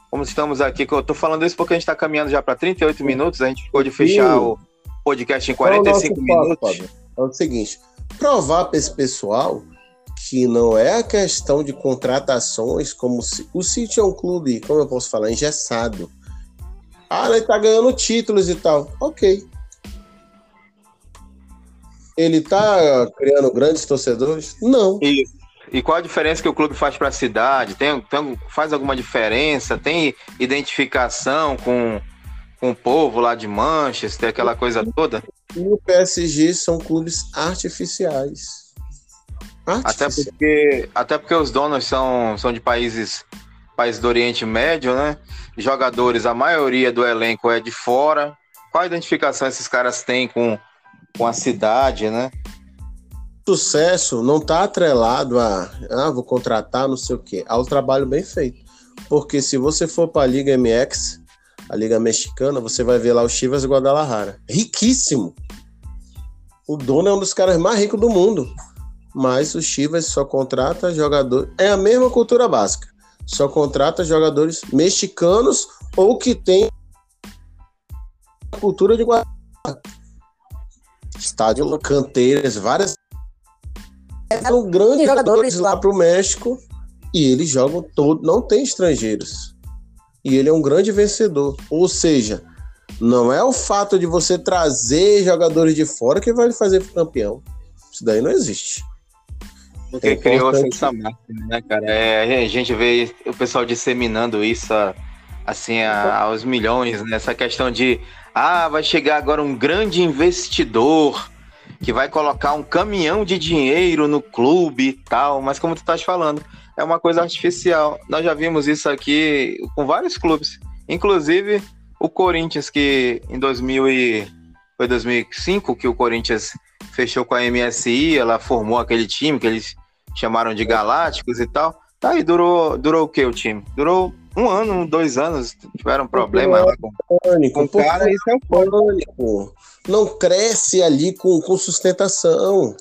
Como estamos aqui, eu tô falando isso porque a gente está caminhando já para 38 minutos, a gente ficou de fechar o, podcast em 45 é minutos. é o seguinte: provar para esse pessoal que não é a questão de contratações, como se o City é um clube, como eu posso falar, engessado. Ah, ele tá ganhando títulos e tal. Ok. Ele tá criando grandes torcedores? Não. E, e qual a diferença que o clube faz para a cidade? Tem, tem, faz alguma diferença? Tem identificação com com o povo lá de Manchester, aquela coisa toda. E o PSG são clubes artificiais. Até porque, até porque os donos são, são de países, países do Oriente Médio, né? Jogadores, a maioria do elenco é de fora. Qual identificação esses caras têm com, com a cidade, né? Sucesso não está atrelado a, ah, vou contratar, não sei o quê, ao trabalho bem feito. Porque se você for para a Liga MX, a Liga Mexicana, você vai ver lá o Chivas Guadalajara. Riquíssimo. O dono é um dos caras mais ricos do mundo. Mas o Chivas só contrata jogadores. É a mesma cultura básica. Só contrata jogadores mexicanos ou que tem cultura de Guadalajara. Estádio, canteiras, várias. São grandes jogadores lá para o México e eles jogam todo. Não tem estrangeiros e ele é um grande vencedor. Ou seja, não é o fato de você trazer jogadores de fora que vai fazer campeão. Isso daí não existe. Porque é criou essa máquina, né, cara? É, a gente vê o pessoal disseminando isso assim a, aos milhões, nessa né? questão de ah, vai chegar agora um grande investidor que vai colocar um caminhão de dinheiro no clube e tal, mas como tu estás falando, é uma coisa artificial. Nós já vimos isso aqui com vários clubes, inclusive o Corinthians que em 2000 e foi 2005 que o Corinthians fechou com a MSI, ela formou aquele time que eles chamaram de Galácticos e tal. Tá aí, durou, durou o que o time? Durou um ano, dois anos, tiveram problema lá com, com o cara, isso é um pânico. Não cresce ali com, com sustentação.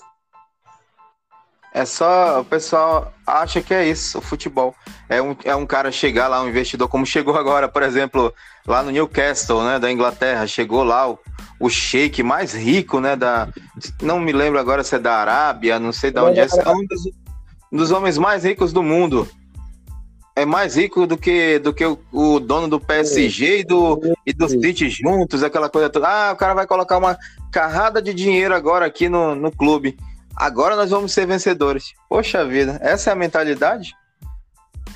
É só, o pessoal acha que é isso, o futebol. É um, é um cara chegar lá, um investidor, como chegou agora, por exemplo, lá no Newcastle, né, da Inglaterra, chegou lá o, o sheik mais rico, né, da, não me lembro agora se é da Arábia, não sei de onde é, é um dos, dos homens mais ricos do mundo. É mais rico do que, do que o, o dono do PSG e do, e do City juntos, aquela coisa toda. Ah, o cara vai colocar uma carrada de dinheiro agora aqui no, no clube agora nós vamos ser vencedores. Poxa vida, essa é a mentalidade?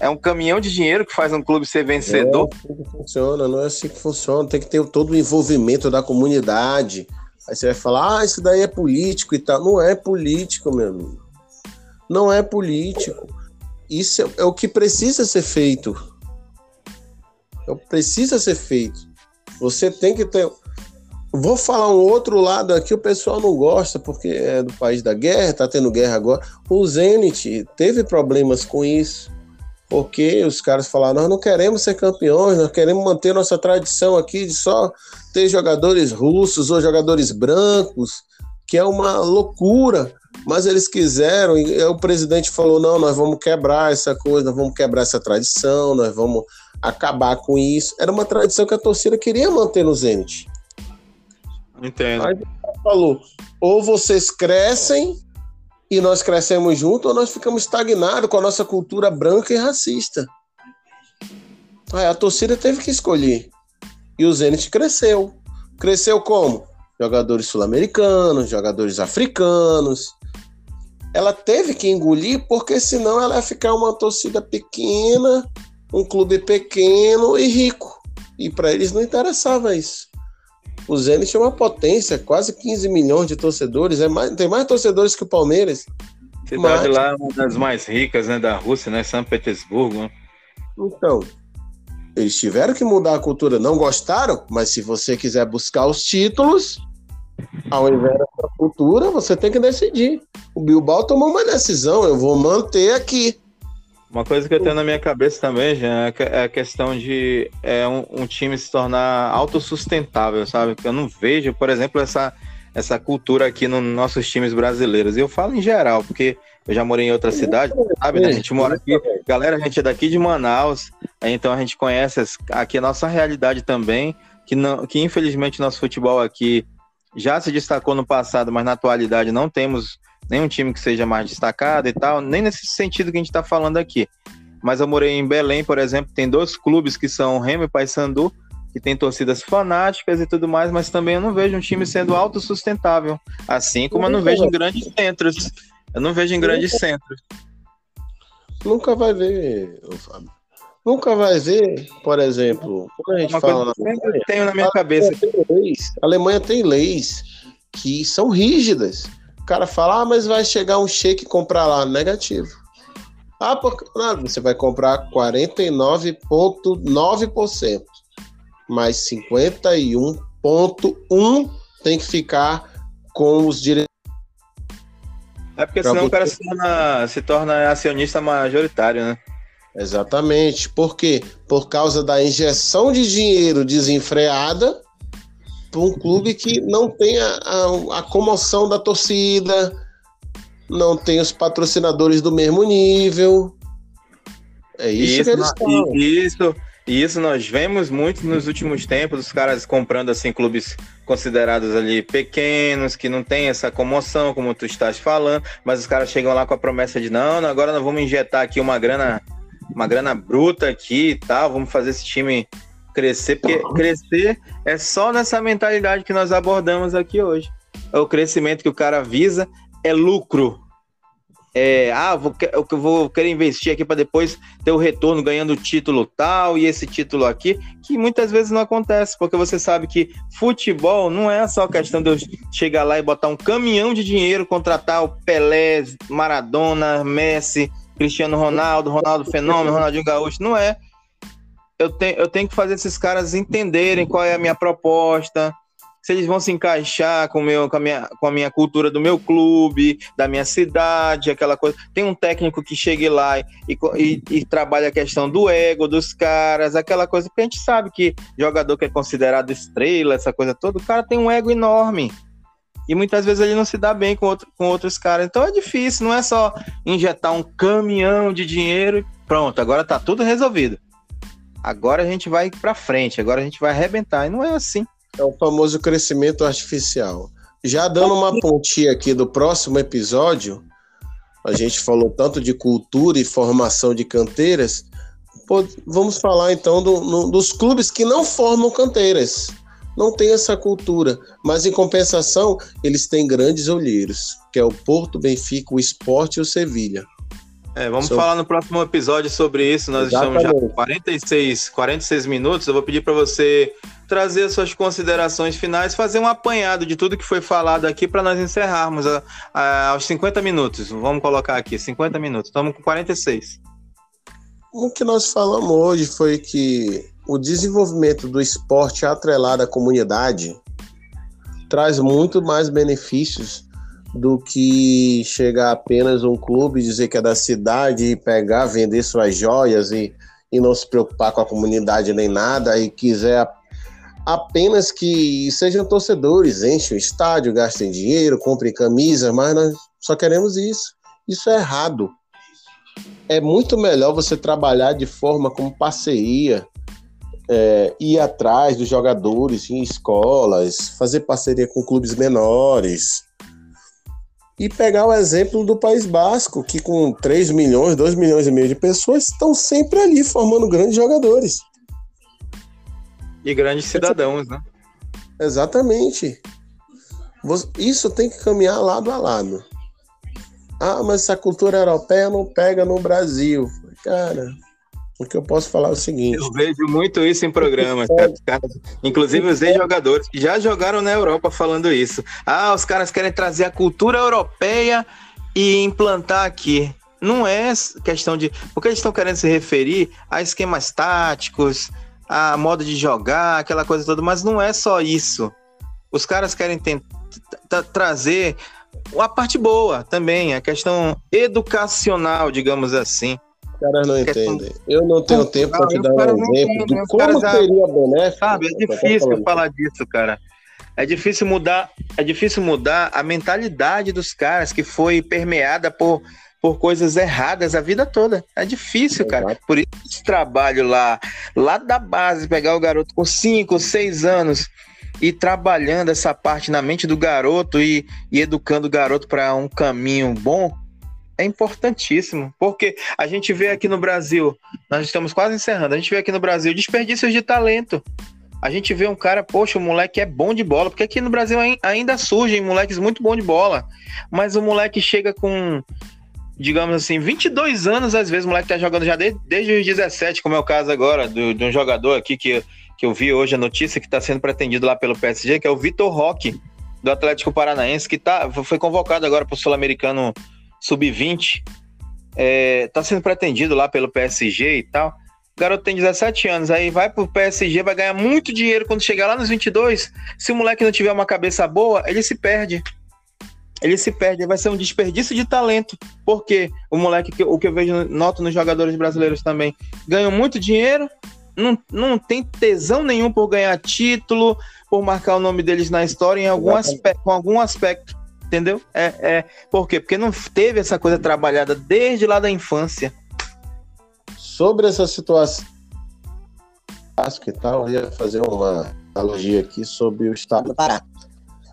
É um caminhão de dinheiro que faz um clube ser vencedor? É assim que funciona, não é assim que funciona. Tem que ter todo o envolvimento da comunidade. Aí você vai falar, ah, isso daí é político e tal. Não é político, meu amigo. Não é político. Isso é, é o que precisa ser feito. É o que precisa ser feito. Você tem que ter Vou falar um outro lado aqui, o pessoal não gosta, porque é do país da guerra, tá tendo guerra agora. O Zenit teve problemas com isso, porque os caras falaram: nós não queremos ser campeões, nós queremos manter nossa tradição aqui de só ter jogadores russos ou jogadores brancos, que é uma loucura. Mas eles quiseram, e o presidente falou: não, nós vamos quebrar essa coisa, nós vamos quebrar essa tradição, nós vamos acabar com isso. Era uma tradição que a torcida queria manter no Zenit. Entendo. Aí falou: ou vocês crescem e nós crescemos junto, ou nós ficamos estagnados com a nossa cultura branca e racista. Aí a torcida teve que escolher. E o Zenit cresceu. Cresceu como? Jogadores sul-americanos, jogadores africanos. Ela teve que engolir, porque senão ela ia ficar uma torcida pequena, um clube pequeno e rico. E para eles não interessava isso. O Zenit é uma potência, quase 15 milhões de torcedores, é mais, tem mais torcedores que o Palmeiras. Cidade mas... lá, uma das mais ricas né, da Rússia, né? São Petersburgo. Né? Então, eles tiveram que mudar a cultura. Não gostaram, mas se você quiser buscar os títulos, ao invés da cultura, você tem que decidir. O Bilbao tomou uma decisão, eu vou manter aqui. Uma coisa que eu tenho na minha cabeça também, já é a questão de é, um, um, time se tornar autossustentável, sabe? Eu não vejo, por exemplo, essa, essa cultura aqui nos nossos times brasileiros. E eu falo em geral, porque eu já morei em outra cidade, sabe? Né? A gente mora aqui, galera, a gente é daqui de Manaus, então a gente conhece aqui a nossa realidade também, que, não, que infelizmente nosso futebol aqui já se destacou no passado, mas na atualidade não temos nenhum time que seja mais destacado e tal, nem nesse sentido que a gente está falando aqui. Mas eu morei em Belém, por exemplo, tem dois clubes que são Remo e Paysandu, que tem torcidas fanáticas e tudo mais, mas também eu não vejo um time sendo autossustentável, assim como eu não vejo em grandes centros. Eu não vejo em grandes centros. Nunca vai ver, Fábio. Nunca vai ver, por exemplo, quando a gente Uma fala. eu tenho na minha cabeça. a Alemanha tem leis que são rígidas cara fala, ah, mas vai chegar um shake comprar lá. Negativo. Ah, porque, nada, você vai comprar 49,9%, mas 51,1% tem que ficar com os direitos. É porque senão o cara se torna, se torna acionista majoritário, né? Exatamente. Por quê? Por causa da injeção de dinheiro desenfreada para um clube que não tem a, a, a, comoção da torcida, não tem os patrocinadores do mesmo nível. É isso, isso que eles falam. Isso, isso nós vemos muito nos últimos tempos, os caras comprando assim clubes considerados ali pequenos, que não tem essa comoção, como tu estás falando, mas os caras chegam lá com a promessa de não, agora nós vamos injetar aqui uma grana uma grana bruta aqui e tal, vamos fazer esse time crescer, porque crescer é só nessa mentalidade que nós abordamos aqui hoje. É o crescimento que o cara visa, é lucro. É, ah, vou, eu vou querer investir aqui para depois ter o retorno ganhando o título tal e esse título aqui, que muitas vezes não acontece, porque você sabe que futebol não é só questão de eu chegar lá e botar um caminhão de dinheiro, contratar o Pelé, Maradona, Messi, Cristiano Ronaldo, Ronaldo Fenômeno, Ronaldinho Gaúcho, não é. Eu, te, eu tenho que fazer esses caras entenderem qual é a minha proposta, se eles vão se encaixar com, meu, com, a minha, com a minha cultura do meu clube, da minha cidade, aquela coisa. Tem um técnico que chegue lá e, e, e trabalha a questão do ego dos caras, aquela coisa, porque a gente sabe que jogador que é considerado estrela, essa coisa toda, o cara tem um ego enorme. E muitas vezes ele não se dá bem com, outro, com outros caras. Então é difícil, não é só injetar um caminhão de dinheiro e pronto, agora tá tudo resolvido. Agora a gente vai para frente, agora a gente vai arrebentar. E não é assim. É o famoso crescimento artificial. Já dando uma pontinha aqui do próximo episódio, a gente falou tanto de cultura e formação de canteiras. Pô, vamos falar então do, no, dos clubes que não formam canteiras. Não tem essa cultura, mas em compensação, eles têm grandes olheiros, que é o Porto, Benfica, o Esporte e o Sevilha. É, vamos falar no próximo episódio sobre isso. Nós Exatamente. estamos já com 46, 46 minutos. Eu vou pedir para você trazer as suas considerações finais, fazer um apanhado de tudo que foi falado aqui para nós encerrarmos a, a, aos 50 minutos. Vamos colocar aqui, 50 minutos. Estamos com 46. O que nós falamos hoje foi que o desenvolvimento do esporte atrelado à comunidade traz muito mais benefícios do que chegar apenas um clube dizer que é da cidade e pegar, vender suas joias e, e não se preocupar com a comunidade nem nada e quiser apenas que sejam torcedores, enchem o estádio, gastem dinheiro, comprem camisas, mas nós só queremos isso. Isso é errado. É muito melhor você trabalhar de forma como parceria, é, ir atrás dos jogadores em escolas, fazer parceria com clubes menores. E pegar o exemplo do País Basco, que com 3 milhões, 2 milhões e meio de pessoas estão sempre ali formando grandes jogadores. E grandes cidadãos, né? Exatamente. Isso tem que caminhar lado a lado. Ah, mas essa cultura europeia não pega no Brasil. Cara, o que eu posso falar é o seguinte. Eu vejo muito isso em programas, cara. Inclusive os ex-jogadores que já jogaram na Europa falando isso. Ah, os caras querem trazer a cultura europeia e implantar aqui. Não é questão de. Porque eles estão querendo se referir a esquemas táticos, a modo de jogar, aquela coisa toda, mas não é só isso. Os caras querem trazer a parte boa também, a questão educacional, digamos assim. Os caras não entendem. Eu não tenho tempo para te dar um exemplo de como seria benéfico. Sabe, é difícil falar disso, cara. É difícil mudar, é difícil mudar a mentalidade dos caras que foi permeada por por coisas erradas a vida toda. É difícil, cara. Por isso esse trabalho lá, lá da base, pegar o garoto com 5, 6 anos e trabalhando essa parte na mente do garoto e, e educando o garoto para um caminho bom, é importantíssimo. Porque a gente vê aqui no Brasil, nós estamos quase encerrando, a gente vê aqui no Brasil desperdícios de talento. A gente vê um cara, poxa, o moleque é bom de bola, porque aqui no Brasil ainda surgem moleques muito bons de bola, mas o moleque chega com digamos assim, 22 anos, às vezes o moleque tá jogando já desde, desde os 17, como é o caso agora do, de um jogador aqui que, que eu vi hoje a notícia que está sendo pretendido lá pelo PSG, que é o Vitor Roque, do Atlético Paranaense, que tá, foi convocado agora para o Sul-Americano Sub-20. É, tá sendo pretendido lá pelo PSG e tal. O garoto tem 17 anos, aí vai pro PSG, vai ganhar muito dinheiro quando chegar lá nos 22. Se o moleque não tiver uma cabeça boa, ele se perde ele se perde, vai ser um desperdício de talento, porque o moleque, o que eu vejo, noto nos jogadores brasileiros também, ganham muito dinheiro, não, não tem tesão nenhum por ganhar título, por marcar o nome deles na história em algum aspecto, com algum aspecto, entendeu? É, é, por quê? Porque não teve essa coisa trabalhada desde lá da infância. Sobre essa situação, que tal, eu ia fazer uma analogia aqui sobre o estado do Pará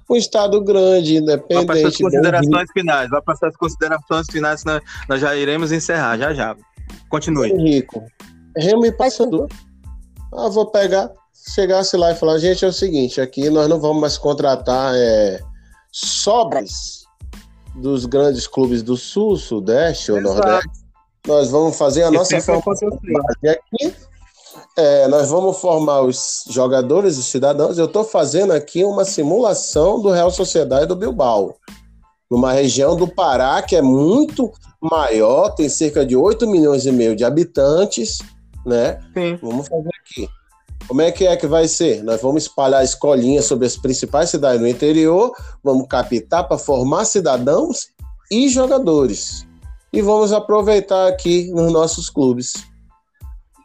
um estado grande, independente. Vai para as considerações finais, vai passar as considerações finais, nós, nós já iremos encerrar, já já. Continue. Henrico. Remo e Paysandu. Ah, vou pegar, chegasse lá e falar, gente, é o seguinte, aqui nós não vamos mais contratar é, sobras dos grandes clubes do Sul, Sudeste ou Exato. Nordeste. Nós vamos fazer a nossa formação aqui. É, nós vamos formar os jogadores e cidadãos. Eu estou fazendo aqui uma simulação do Real Sociedade do Bilbao, numa região do Pará que é muito maior, tem cerca de 8 milhões e meio de habitantes, né? Sim. Vamos fazer. Como é que é que vai ser? Nós vamos espalhar escolinhas sobre as principais cidades do interior, vamos captar para formar cidadãos e jogadores. E vamos aproveitar aqui nos nossos clubes.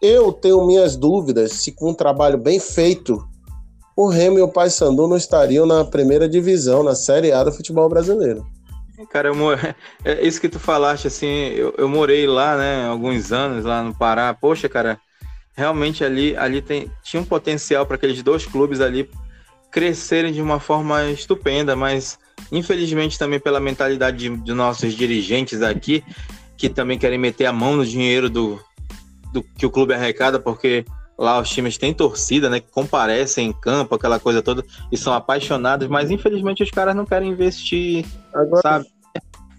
Eu tenho minhas dúvidas se com um trabalho bem feito, o Remo e o Paysandu não estariam na primeira divisão, na Série A do futebol brasileiro. Cara, eu é isso que tu falaste, assim, eu, eu morei lá, né, alguns anos lá no Pará. Poxa, cara, realmente ali, ali tem, tinha um potencial para aqueles dois clubes ali crescerem de uma forma estupenda, mas infelizmente também pela mentalidade de, de nossos dirigentes aqui, que também querem meter a mão no dinheiro do, do que o clube arrecada, porque lá os times têm torcida, né, que comparecem em campo, aquela coisa toda, e são apaixonados, mas infelizmente os caras não querem investir, Agora, sabe?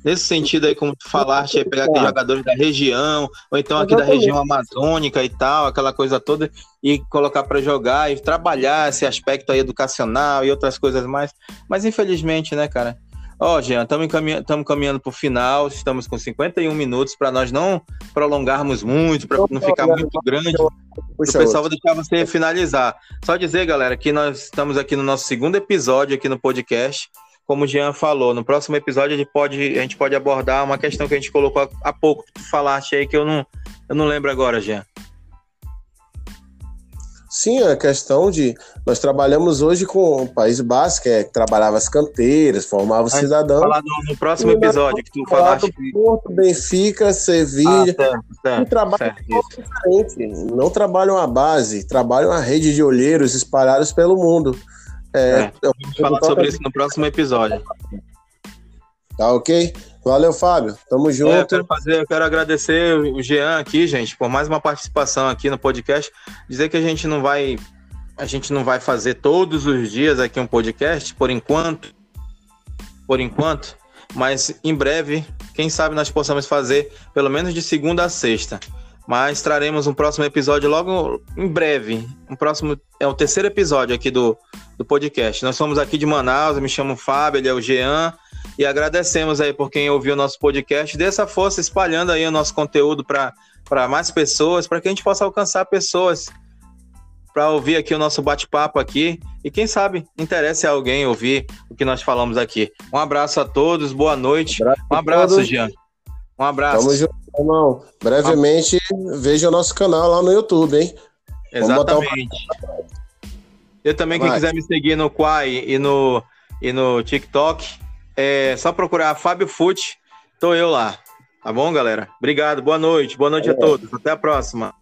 Nesse sentido aí, como tu falaste, é pegar aqueles jogadores da região, ou então aqui da região amazônica e tal, aquela coisa toda, e colocar para jogar e trabalhar esse aspecto aí educacional e outras coisas mais. Mas infelizmente, né, cara? Ó, oh, Jean, estamos caminhando, caminhando para o final, estamos com 51 minutos para nós não prolongarmos muito, para não ficar muito grande. O pessoal vou deixar você finalizar. Só dizer, galera, que nós estamos aqui no nosso segundo episódio aqui no podcast como o Jean falou, no próximo episódio a gente pode, a gente pode abordar uma questão que a gente colocou há pouco, que tu falaste aí, que eu não, eu não lembro agora, Jean. Sim, a questão de. Nós trabalhamos hoje com o País Basco, que, é, que trabalhava as canteiras, formava os cidadãos. Falar no, no próximo episódio que tu falaste. Porto, Benfica, Sevilha. Ah, diferente. Não trabalham a base, trabalham a rede de olheiros espalhados pelo mundo. É, é, vamos falar sobre isso no próximo episódio. Tá ok? Valeu, Fábio. Tamo junto. É, eu, quero fazer, eu quero agradecer o Jean aqui, gente, por mais uma participação aqui no podcast. Dizer que a gente não vai. A gente não vai fazer todos os dias aqui um podcast, por enquanto. Por enquanto. Mas em breve, quem sabe nós possamos fazer pelo menos de segunda a sexta. Mas traremos um próximo episódio logo em breve. Um próximo. É o terceiro episódio aqui do, do podcast. Nós somos aqui de Manaus, eu me chamo Fábio, ele é o Jean, e agradecemos aí por quem ouviu o nosso podcast. Dê essa força espalhando aí o nosso conteúdo para mais pessoas, para que a gente possa alcançar pessoas para ouvir aqui o nosso bate-papo aqui e quem sabe interesse a alguém ouvir o que nós falamos aqui. Um abraço a todos, boa noite. Um abraço, um abraço Jean. Um abraço. Tamo junto, irmão. Brevemente, veja o nosso canal lá no YouTube, hein? Exatamente. Eu também, Vai. quem quiser me seguir no Quai e no, e no TikTok, é só procurar Fábio Fute, tô eu lá. Tá bom, galera? Obrigado, boa noite, boa noite é. a todos. Até a próxima.